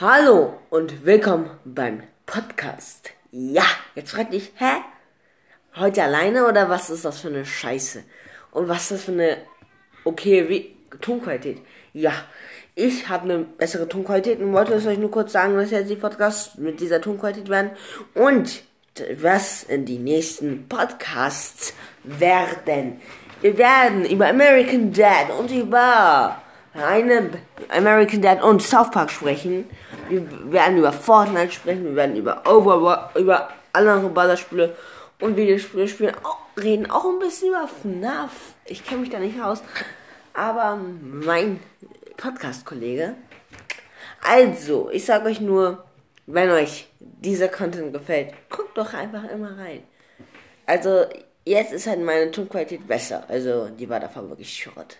Hallo und willkommen beim Podcast. Ja, jetzt fragt dich, hä? Heute alleine oder was ist das für eine Scheiße? Und was ist das für eine okay wie Tonqualität? Ja, ich habe eine bessere Tonqualität und wollte es euch nur kurz sagen, dass jetzt die Podcasts mit dieser Tonqualität werden und was in die nächsten Podcasts werden. Wir werden über American Dad und über eine American Dad und South Park sprechen. Wir werden über Fortnite sprechen, wir werden über Overwatch, über andere Ballerspiele und Videospiele spielen, auch, reden auch ein bisschen über FNAF. Ich kenne mich da nicht aus, aber mein Podcast-Kollege. Also, ich sage euch nur, wenn euch dieser Content gefällt, guckt doch einfach immer rein. Also, jetzt ist halt meine Tonqualität besser. Also, die war davor wirklich Schrott.